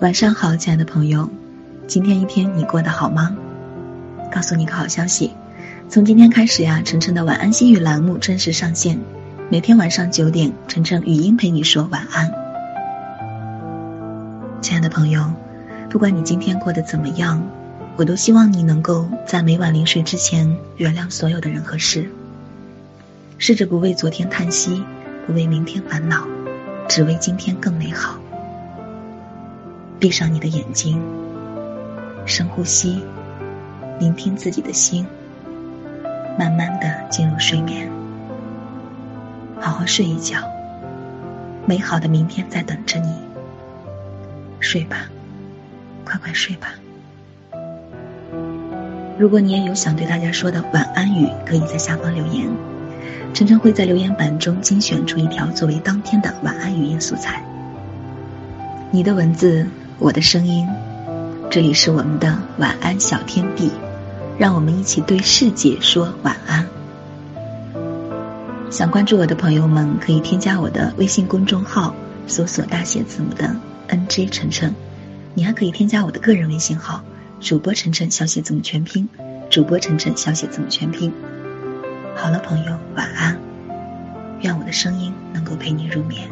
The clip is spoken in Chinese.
晚上好，亲爱的朋友，今天一天你过得好吗？告诉你个好消息，从今天开始呀，晨晨的晚安心语栏目正式上线，每天晚上九点，晨晨语音陪你说晚安。亲爱的朋友，不管你今天过得怎么样，我都希望你能够在每晚临睡之前原谅所有的人和事，试着不为昨天叹息，不为明天烦恼，只为今天更美好。闭上你的眼睛，深呼吸，聆听自己的心，慢慢的进入睡眠，好好睡一觉。美好的明天在等着你。睡吧，快快睡吧。如果你也有想对大家说的晚安语，可以在下方留言，晨晨会在留言板中精选出一条作为当天的晚安语音素材。你的文字。我的声音，这里是我们的晚安小天地，让我们一起对世界说晚安。想关注我的朋友们，可以添加我的微信公众号，搜索大写字母的 NJ 晨晨。你还可以添加我的个人微信号，主播晨晨小写字母全拼，主播晨晨小写字母全拼。好了，朋友，晚安。愿我的声音能够陪你入眠。